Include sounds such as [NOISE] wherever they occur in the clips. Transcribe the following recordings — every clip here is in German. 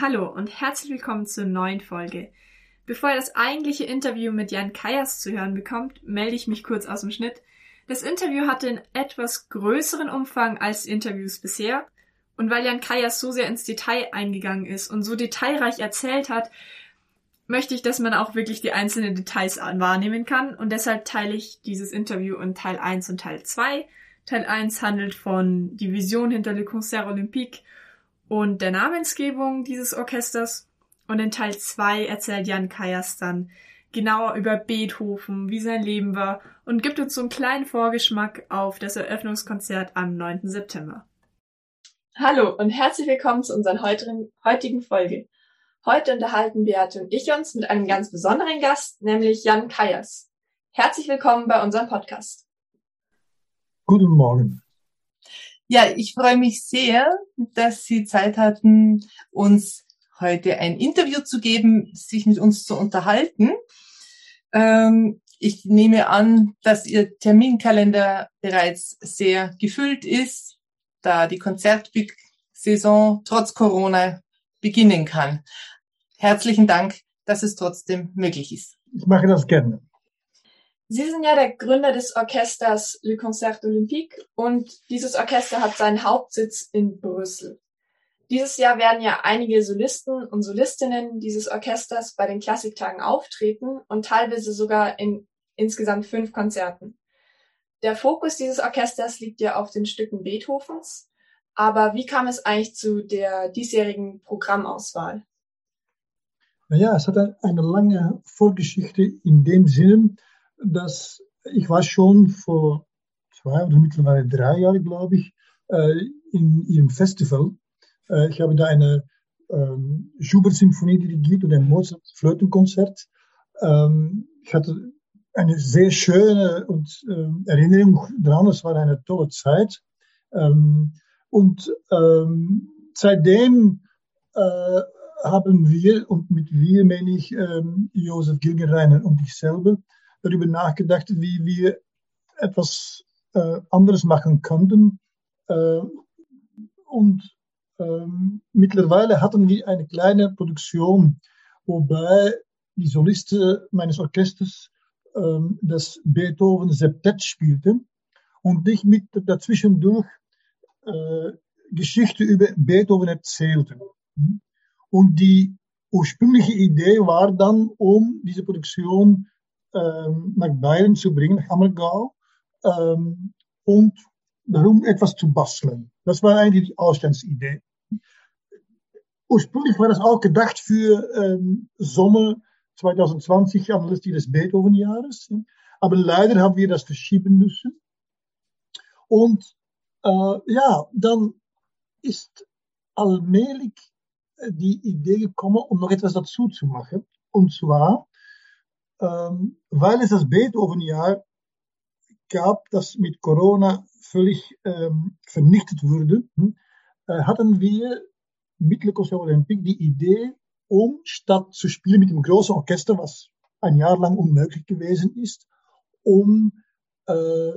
Hallo und herzlich willkommen zur neuen Folge. Bevor ihr das eigentliche Interview mit Jan Kayas zu hören bekommt, melde ich mich kurz aus dem Schnitt. Das Interview hatte einen etwas größeren Umfang als Interviews bisher. Und weil Jan Kayas so sehr ins Detail eingegangen ist und so detailreich erzählt hat, möchte ich, dass man auch wirklich die einzelnen Details wahrnehmen kann. Und deshalb teile ich dieses Interview in Teil 1 und Teil 2. Teil 1 handelt von die Vision hinter Le Concert Olympique und der Namensgebung dieses Orchesters. Und in Teil 2 erzählt Jan Kajas dann genauer über Beethoven, wie sein Leben war und gibt uns so einen kleinen Vorgeschmack auf das Eröffnungskonzert am 9. September. Hallo und herzlich willkommen zu unserer heutigen Folge. Heute unterhalten Beate und ich uns mit einem ganz besonderen Gast, nämlich Jan Kajas. Herzlich willkommen bei unserem Podcast. Guten Morgen. Ja, ich freue mich sehr, dass Sie Zeit hatten, uns heute ein Interview zu geben, sich mit uns zu unterhalten. Ähm, ich nehme an, dass Ihr Terminkalender bereits sehr gefüllt ist, da die Konzertsaison trotz Corona beginnen kann. Herzlichen Dank, dass es trotzdem möglich ist. Ich mache das gerne. Sie sind ja der Gründer des Orchesters Le Concert Olympique und dieses Orchester hat seinen Hauptsitz in Brüssel. Dieses Jahr werden ja einige Solisten und Solistinnen dieses Orchesters bei den Klassiktagen auftreten und teilweise sogar in insgesamt fünf Konzerten. Der Fokus dieses Orchesters liegt ja auf den Stücken Beethovens. Aber wie kam es eigentlich zu der diesjährigen Programmauswahl? Naja, es hat eine lange Vorgeschichte in dem Sinne, dass ich war schon vor zwei oder mittlerweile drei Jahren, glaube ich, äh, in ihrem Festival äh, ich habe da eine ähm, Schubert-Symphonie dirigiert und ein Mozart-Flötenkonzert. Ähm, ich hatte eine sehr schöne und, äh, Erinnerung daran. Es war eine tolle Zeit. Ähm, und ähm, seitdem äh, haben wir, und mit wir meine ich ähm, Josef Gilgenreiner und ich selber, darüber nachgedacht, wie wir etwas äh, anderes machen könnten. Äh, und ähm, mittlerweile hatten wir eine kleine Produktion, wobei die Solisten meines Orchesters ähm, das Beethoven Septett spielten und ich mit dazwischendurch äh, Geschichte über Beethoven erzählte. Und die ursprüngliche Idee war dann, um diese Produktion nach Bayern zu bringen, nach Ammergau, und darum etwas zu basteln. Das war eigentlich die Ausgangsidee. Ursprünglich war das auch gedacht für Sommer 2020, anlässlich des Beethoven-Jahres. Aber leider haben wir das verschieben müssen. Und äh, ja, dann ist allmählich äh, die Idee gekommen, um noch etwas dazu zu machen. Und zwar, ähm, weil es das Beethoven-Jahr gab, das mit Corona völlig ähm, vernichtet wurde, hm, äh, hatten wir Mittelkonzert Olympique die Idee, um statt zu spielen mit dem großen Orchester, was ein Jahr lang unmöglich gewesen ist, um äh,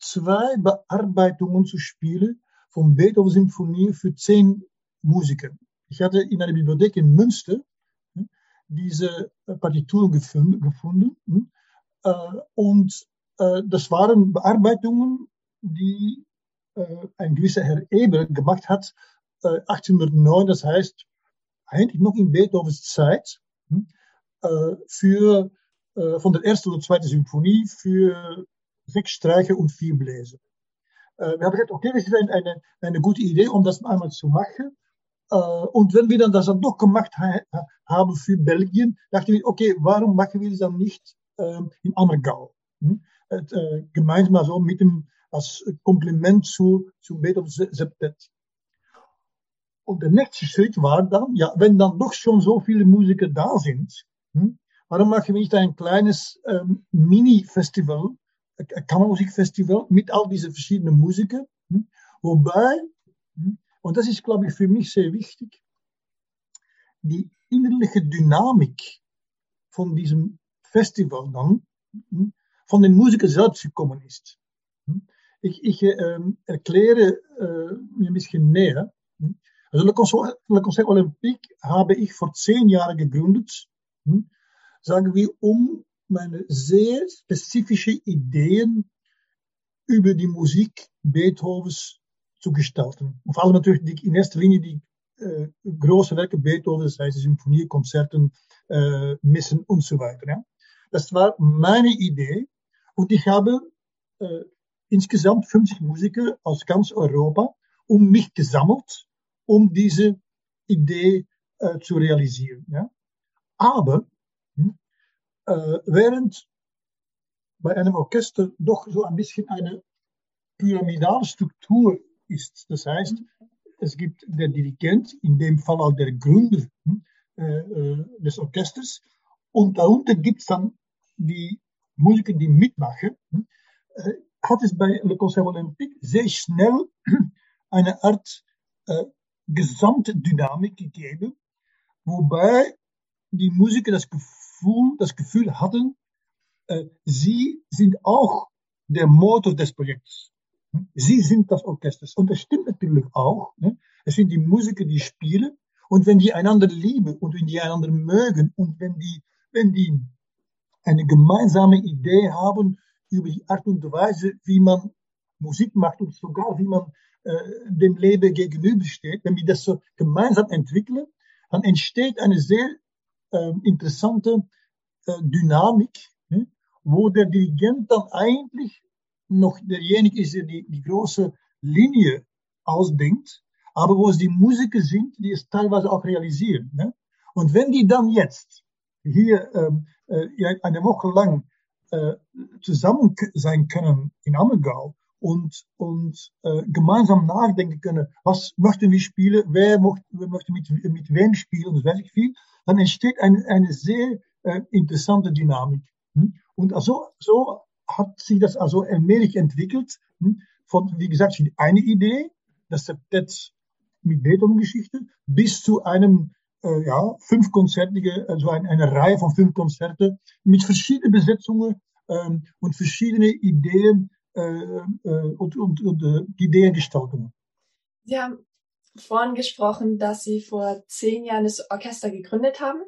zwei Bearbeitungen zu spielen von Beethoven Symphonie für zehn Musiker. Ich hatte in einer Bibliothek in Münster diese Partitur gefunden, hm, äh, und äh, das waren Bearbeitungen, die äh, ein gewisser Herr Eber gemacht hat 1809, äh, das heißt eigentlich noch in Beethovens Zeit, hm, äh, für, äh, von der ersten oder zweiten Symphonie für sechs Streicher und vier Bläser. wir haben gesagt, okay, das ist eine, eine gute Idee, um das einmal zu machen. Äh, und wenn wir dann das dann doch gemacht ha haben für Belgien, dachten wir, okay, warum machen wir das dann nicht äh, in Ammergau? Hm? Äh, gemeinsam so mit dem, als Kompliment zu, zu Beethoven Septet. Und der nächste Schritt war dann, ja, wenn dann doch schon so viele Musiker da sind, hm, warum machen wir nicht ein kleines ähm, Mini-Festival, Kammermusikfestival mit all diesen verschiedenen Musikern, hm, wobei, und das ist, glaube ich, für mich sehr wichtig, die innerliche Dynamik von diesem Festival dann hm, von den Musikern selbst gekommen ist. Hm. Ich, ich äh, erkläre äh, mir ein bisschen näher. Also Le Concert, Le Concert Olympique habe ich vor zehn Jahren gegründet, hm, sagen wir, um meine sehr spezifische Ideen über die Musik Beethovens Und vor allem natürlich die, in erster Linie die äh, große Werke Beethovens, sei es Symphonie, Konzerten, äh, Missen und so weiter. Ja. Das war meine Idee und ich habe äh, insgesamt 50 Musiker aus ganz Europa um mich gesammelt um diese Idee äh, zu realisieren. Ja? Aber hm, äh, während bei einem Orchester doch so ein bisschen eine pyramidale Struktur ist, das heißt, es gibt der Dirigent, in dem Fall auch der Gründer hm, äh, äh, des Orchesters, und darunter gibt es dann die Musiker, die mitmachen, hm, äh, hat es bei Le Concert Olympique sehr schnell [CLEARS THROAT] eine Art äh, Gesamtdynamik gegeben, wobei die Musiker das Gefühl, das Gefühl hatten, äh, sie sind auch der Motor des Projekts. Sie sind das Orchester. Und das stimmt natürlich auch. Ne? Es sind die Musiker, die spielen. Und wenn die einander lieben und wenn die einander mögen und wenn die, wenn die eine gemeinsame Idee haben über die Art und Weise, wie man Musik macht und sogar wie man äh, dem Leben gegenübersteht, wenn wir das so gemeinsam entwickeln, dann entsteht eine sehr äh, interessante äh, Dynamik, ne, wo der Dirigent dann eigentlich noch derjenige ist, der die, die große Linie ausdenkt, aber wo es die Musiker sind, die es teilweise auch realisieren. Ne? Und wenn die dann jetzt hier ähm, äh, eine Woche lang äh, zusammen sein können in Ammergau und, und äh, gemeinsam nachdenken können, was möchten wir spielen, wer, möchte, möchte mit, mit wem spielen und weiß ich viel, dann entsteht eine, eine sehr äh, interessante Dynamik. Hm? Und also, so hat sich das also allmählich entwickelt, hm? von, wie gesagt, eine Idee, das Septett mit Beethoven-Geschichte, bis zu einem äh, ja, fünfkonzertige, also eine, eine Reihe von fünf Konzerten mit verschiedenen Besetzungen ähm, und verschiedene Ideen, äh, äh, und, und, und äh, Ideengestaltung. Sie haben vorhin gesprochen, dass Sie vor zehn Jahren das Orchester gegründet haben.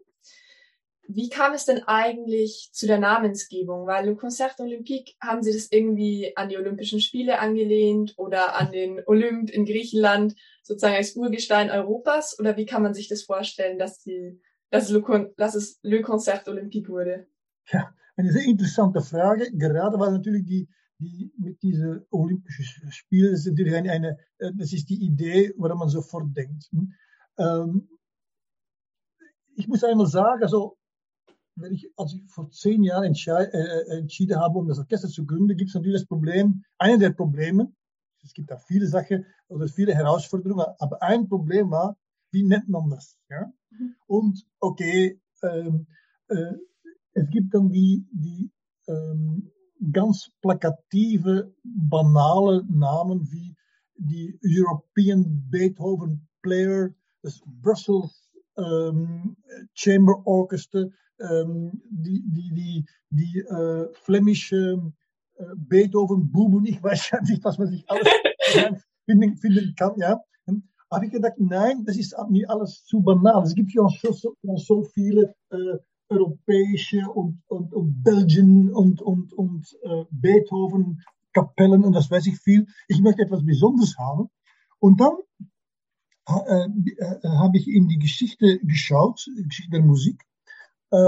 Wie kam es denn eigentlich zu der Namensgebung? Weil Le Concert Olympique haben Sie das irgendwie an die Olympischen Spiele angelehnt oder an den Olymp in Griechenland sozusagen als Urgestein Europas? Oder wie kann man sich das vorstellen, dass, die, dass, Le, dass es Le Concert Olympique wurde? Ja, eine sehr interessante Frage, gerade weil natürlich die, die mit diesen Olympischen Spielen, das ist natürlich eine, eine, äh, das ist die Idee, woran man sofort denkt. Hm? Ähm, ich muss einmal sagen, also, wenn ich, als ich vor zehn Jahren entschied, äh, entschieden habe, um das Orchester zu gründen, gibt es natürlich das Problem, eine der Probleme, es gibt da viele Sachen oder viele Herausforderungen, aber ein Problem war, wie nennt man das? Ja? Mhm. Und okay, ähm, äh, es gibt dann die, die ähm, ganz plakative, banale Namen wie die European Beethoven Player, das Brussels ähm, Chamber Orchestra, ähm, die, die, die, die äh, flämische äh, Beethoven Buben, ich weiß ja nicht, was man sich alles [LAUGHS] finden, finden kann, ja. Habe ich gedacht, nein, das ist mir alles zu banal. Es gibt ja schon so, so viele äh, europäische und, und, und Belgien und, und, und äh, Beethoven Kapellen und das weiß ich viel. Ich möchte etwas Besonderes haben. Und dann äh, äh, habe ich in die Geschichte geschaut, Geschichte der Musik, äh,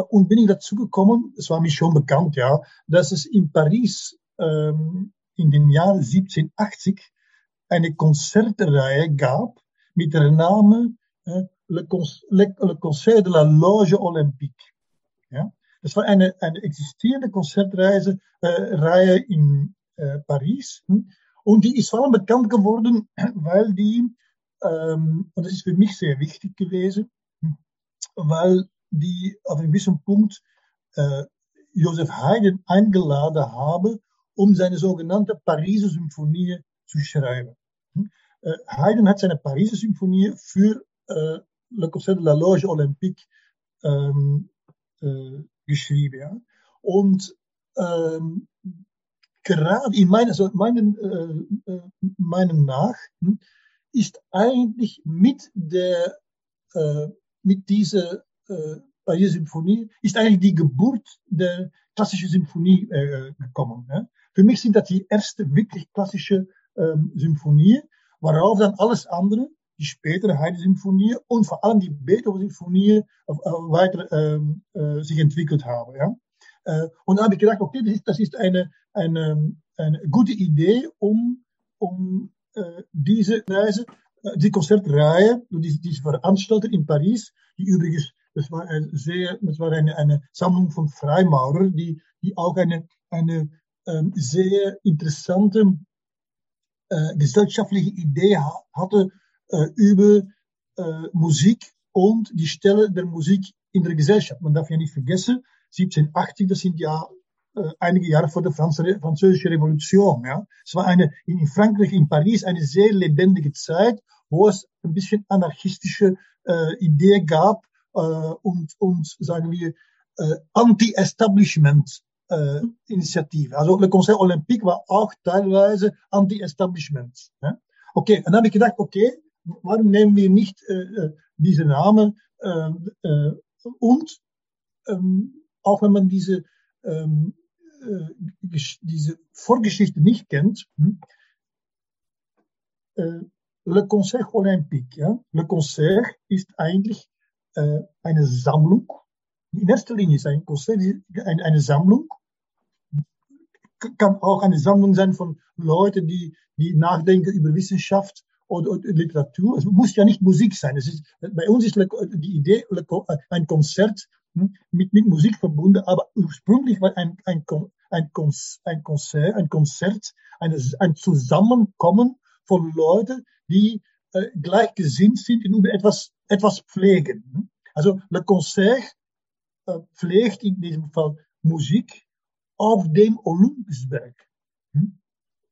und bin ich dazu gekommen, es war mir schon bekannt, ja, dass es in Paris ähm, in den Jahren 1780 eine Konzertreihe gab mit dem Namen Le, Le, Le Concert de la Loge Olympique. Ja? Das war eine, eine existierende Konzertreise äh, in äh, Paris. Hm? Und die ist vor allem bekannt geworden, [CLEARS THROAT] weil die, ähm, und das ist für mich sehr wichtig gewesen, hm? weil die auf einem gewissen Punkt äh, Joseph Haydn eingeladen habe, um seine sogenannte Pariser Symphonie zu schreiben. Hm? Äh, Haydn hat seine Pariser Symphonie für äh, Le Concert de la Loge Olympique ähm, äh, geschrieben. Ja? Und ähm, gerade in meinen, also meinen, äh, äh, meinen nach hm, ist eigentlich mit der äh, mit dieser Pariser Symphonie ist eigentlich die Geburt der klassischen Symphonie äh, gekommen. Ja? Für mich sind das die erste wirklich klassische ähm, Symphonie, worauf dann alles andere, die spätere Heide-Symphonie und vor allem die Beethoven-Symphonie äh, weiter ähm, äh, sich entwickelt haben. Ja? Äh, und dann habe ich gedacht, okay, das ist, das ist eine, gute Idee, um, um äh, diese Reise, die Konzertreihe, die, die veranstaltet in Paris, die übrigens das war, ein sehr, das war eine, eine Sammlung von Freimaurern, die, die auch eine, eine ähm, sehr interessante äh, gesellschaftliche Idee hatte äh, über äh, Musik und die Stelle der Musik in der Gesellschaft. Man darf ja nicht vergessen, 1780, das sind ja äh, einige Jahre vor der Französischen Revolution. Ja. Es war eine, in Frankreich, in Paris, eine sehr lebendige Zeit, wo es ein bisschen anarchistische äh, Idee gab, und, und sagen wir, Anti-Establishment äh, Initiative. Also Le Conseil Olympique war auch teilweise Anti-Establishment. Ja? Okay, und dann habe ich gedacht, okay, warum nehmen wir nicht äh, äh diese Namen äh, äh, und ähm, auch wenn man diese ähm, äh, diese Vorgeschichte nicht kennt, hm, äh, Le Conseil Olympique, ja? Le Conseil ist eigentlich äh, eine Sammlung. In erster Linie ist ein Konzert eine, eine Sammlung. Kann auch eine Sammlung sein von Leuten, die, die nachdenken über Wissenschaft oder, oder Literatur. Es muss ja nicht Musik sein. Es ist, bei uns ist die Idee ein Konzert hm, mit, mit Musik verbunden, aber ursprünglich war ein, ein, ein, ein Konzert, ein Konzert, ein Zusammenkommen von Leuten, die äh, gleichgesinnt sind und etwas, etwas pflegen. Also Le Concert äh, pflegt in diesem Fall Musik auf dem Olympusberg. Hm?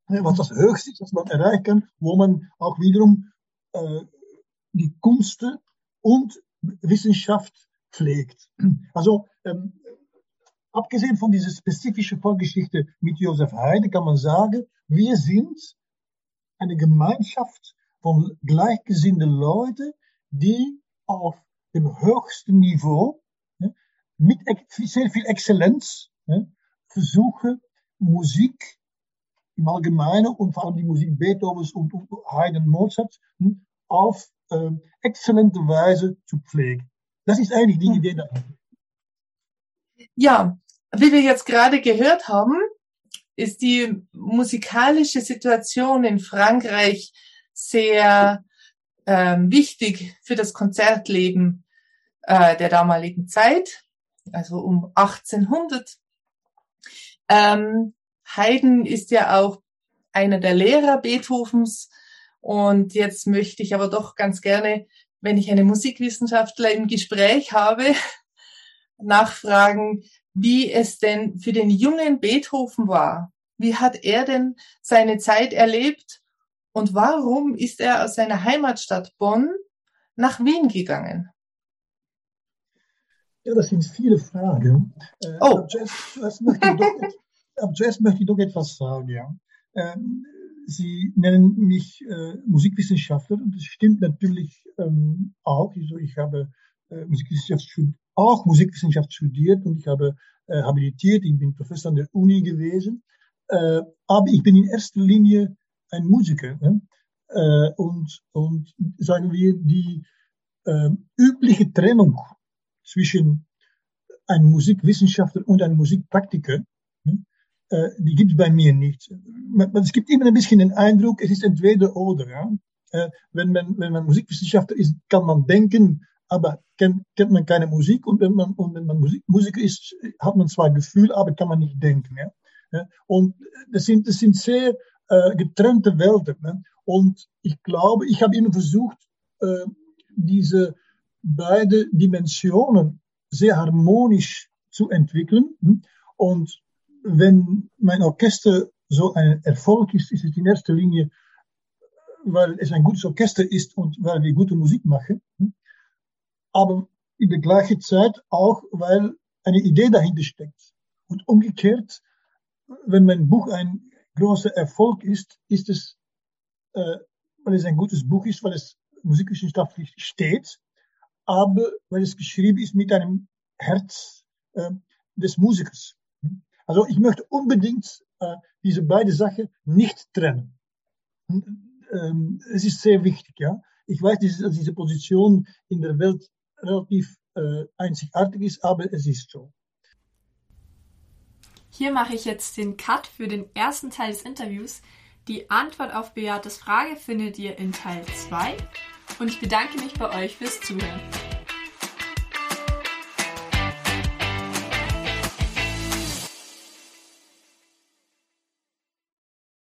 Was das Höchste ist, was man erreichen kann, wo man auch wiederum äh, die Kunst und Wissenschaft pflegt. Also ähm, abgesehen von dieser spezifischen Vorgeschichte mit Josef Heide kann man sagen, wir sind eine Gemeinschaft von gleichgesinnten Leuten, die auf dem höchsten Niveau mit sehr viel Exzellenz versuchen, Musik im Allgemeinen und vor allem die Musik Beethovens und Haydn Mozart auf äh, exzellente Weise zu pflegen. Das ist eigentlich die hm. Idee dahinter. Ja, wie wir jetzt gerade gehört haben, ist die musikalische Situation in Frankreich sehr ähm, wichtig für das Konzertleben äh, der damaligen Zeit, also um 1800. Ähm, Haydn ist ja auch einer der Lehrer Beethovens und jetzt möchte ich aber doch ganz gerne, wenn ich eine Musikwissenschaftler im Gespräch habe, [LAUGHS] nachfragen, wie es denn für den jungen Beethoven war. Wie hat er denn seine Zeit erlebt und warum ist er aus seiner Heimatstadt Bonn nach Wien gegangen? Ja, das sind viele Fragen. Äh, oh. Aber zuerst, zuerst, möchte ich doch, zuerst möchte ich doch etwas sagen. Ja. Ähm, Sie nennen mich äh, Musikwissenschaftler und das stimmt natürlich ähm, auch. Also ich habe äh, Musikwissenschaft auch Musikwissenschaft studiert und ich habe äh, habilitiert. Ich bin Professor an der Uni gewesen. Äh, aber ich bin in erster Linie ein Musiker. Ne? Äh, und, und sagen wir, die äh, übliche Trennung zwischen einem Musikwissenschaftler und einem Musikpraktiker, ne? äh, die gibt es bei mir nicht. Es gibt immer ein bisschen den Eindruck, es ist entweder oder. Ja? Äh, wenn, man, wenn man Musikwissenschaftler ist, kann man denken, aber kennt, kennt man keine Musik und wenn man, und wenn man Musik, Musiker ist, hat man zwar Gefühl, aber kann man nicht denken. Ja? Und das sind, das sind sehr äh, getrennte Welten. Ne? Und ich glaube, ich habe immer versucht, äh, diese beiden Dimensionen sehr harmonisch zu entwickeln. Hm? Und wenn mein Orchester so ein Erfolg ist, ist es in erster Linie, weil es ein gutes Orchester ist und weil wir gute Musik machen. Hm? Aber in der gleichen Zeit auch, weil eine Idee dahinter steckt. Und umgekehrt, wenn mein Buch ein großer Erfolg ist, ist es, äh, weil es ein gutes Buch ist, weil es musikwissenschaftlich steht, aber weil es geschrieben ist mit einem Herz äh, des Musikers. Also ich möchte unbedingt äh, diese beiden Sachen nicht trennen. Ähm, es ist sehr wichtig, ja. Ich weiß, dass diese Position in der Welt relativ äh, einzigartig ist, aber es ist so. Hier mache ich jetzt den Cut für den ersten Teil des Interviews. Die Antwort auf Beates Frage findet ihr in Teil 2 und ich bedanke mich bei euch fürs Zuhören.